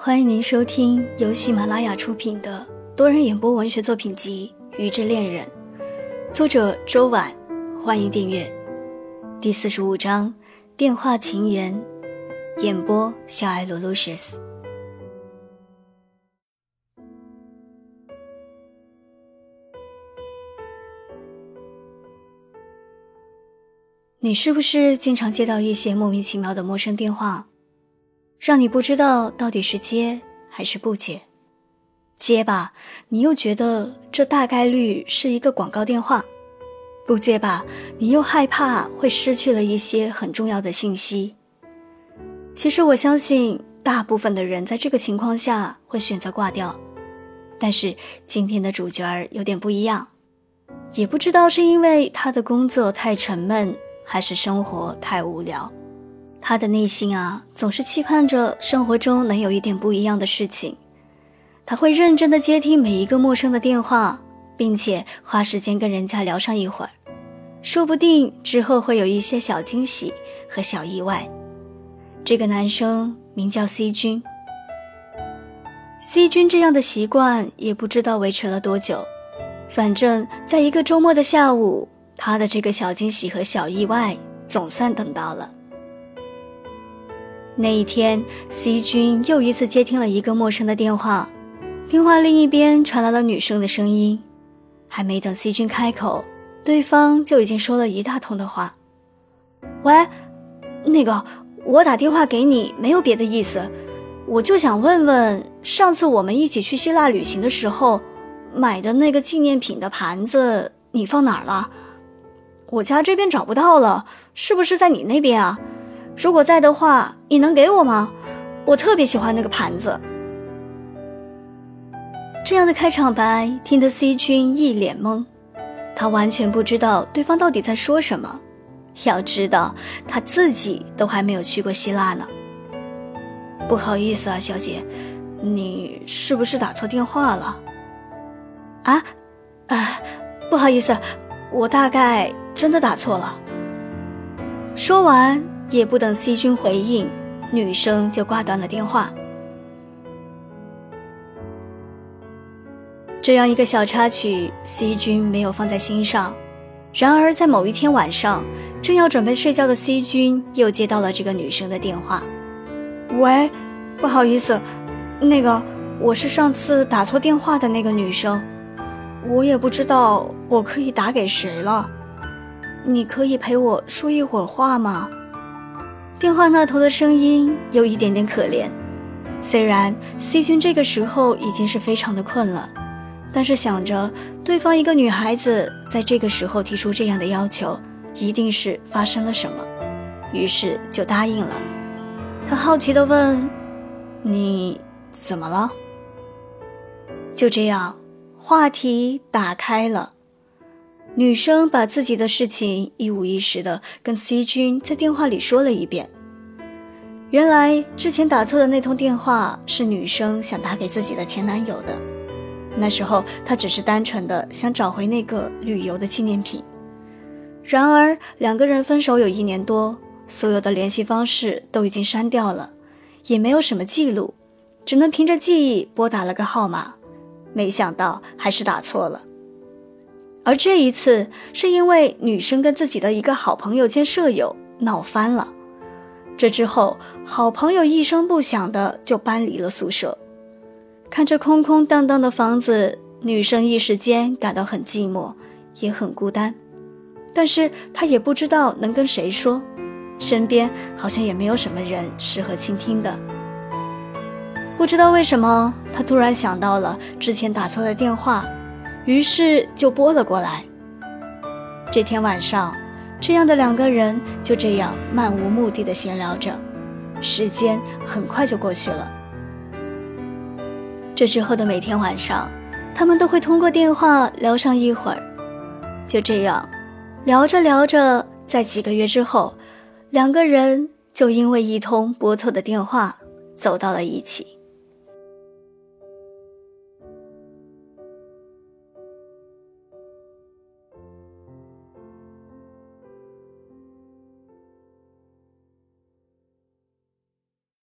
欢迎您收听由喜马拉雅出品的多人演播文学作品集《鱼之恋人》，作者周婉。欢迎订阅。第四十五章：电话情缘。演播：小爱罗露什斯。你是不是经常接到一些莫名其妙的陌生电话？让你不知道到底是接还是不接，接吧，你又觉得这大概率是一个广告电话；不接吧，你又害怕会失去了一些很重要的信息。其实我相信，大部分的人在这个情况下会选择挂掉。但是今天的主角儿有点不一样，也不知道是因为他的工作太沉闷，还是生活太无聊。他的内心啊，总是期盼着生活中能有一点不一样的事情。他会认真的接听每一个陌生的电话，并且花时间跟人家聊上一会儿，说不定之后会有一些小惊喜和小意外。这个男生名叫 C 君。C 君这样的习惯也不知道维持了多久，反正在一个周末的下午，他的这个小惊喜和小意外总算等到了。那一天，C 君又一次接听了一个陌生的电话，电话另一边传来了女生的声音。还没等 C 君开口，对方就已经说了一大通的话：“喂，那个，我打电话给你没有别的意思，我就想问问，上次我们一起去希腊旅行的时候买的那个纪念品的盘子，你放哪儿了？我家这边找不到了，是不是在你那边啊？”如果在的话，你能给我吗？我特别喜欢那个盘子。这样的开场白听得 C 君一脸懵，他完全不知道对方到底在说什么。要知道，他自己都还没有去过希腊呢。不好意思啊，小姐，你是不是打错电话了？啊，啊，不好意思，我大概真的打错了。说完。也不等 C 君回应，女生就挂断了电话。这样一个小插曲，C 君没有放在心上。然而，在某一天晚上，正要准备睡觉的 C 君又接到了这个女生的电话。喂，不好意思，那个我是上次打错电话的那个女生，我也不知道我可以打给谁了。你可以陪我说一会儿话吗？电话那头的声音有一点点可怜，虽然 C 君这个时候已经是非常的困了，但是想着对方一个女孩子在这个时候提出这样的要求，一定是发生了什么，于是就答应了。他好奇地问：“你怎么了？”就这样，话题打开了。女生把自己的事情一五一十的跟 C 君在电话里说了一遍。原来之前打错的那通电话是女生想打给自己的前男友的，那时候她只是单纯的想找回那个旅游的纪念品。然而两个人分手有一年多，所有的联系方式都已经删掉了，也没有什么记录，只能凭着记忆拨打了个号码，没想到还是打错了。而这一次是因为女生跟自己的一个好朋友兼舍友闹翻了，这之后好朋友一声不响的就搬离了宿舍。看着空空荡荡的房子，女生一时间感到很寂寞，也很孤单。但是她也不知道能跟谁说，身边好像也没有什么人适合倾听的。不知道为什么，她突然想到了之前打错的电话。于是就拨了过来。这天晚上，这样的两个人就这样漫无目的的闲聊着，时间很快就过去了。这之后的每天晚上，他们都会通过电话聊上一会儿。就这样，聊着聊着，在几个月之后，两个人就因为一通拨错的电话走到了一起。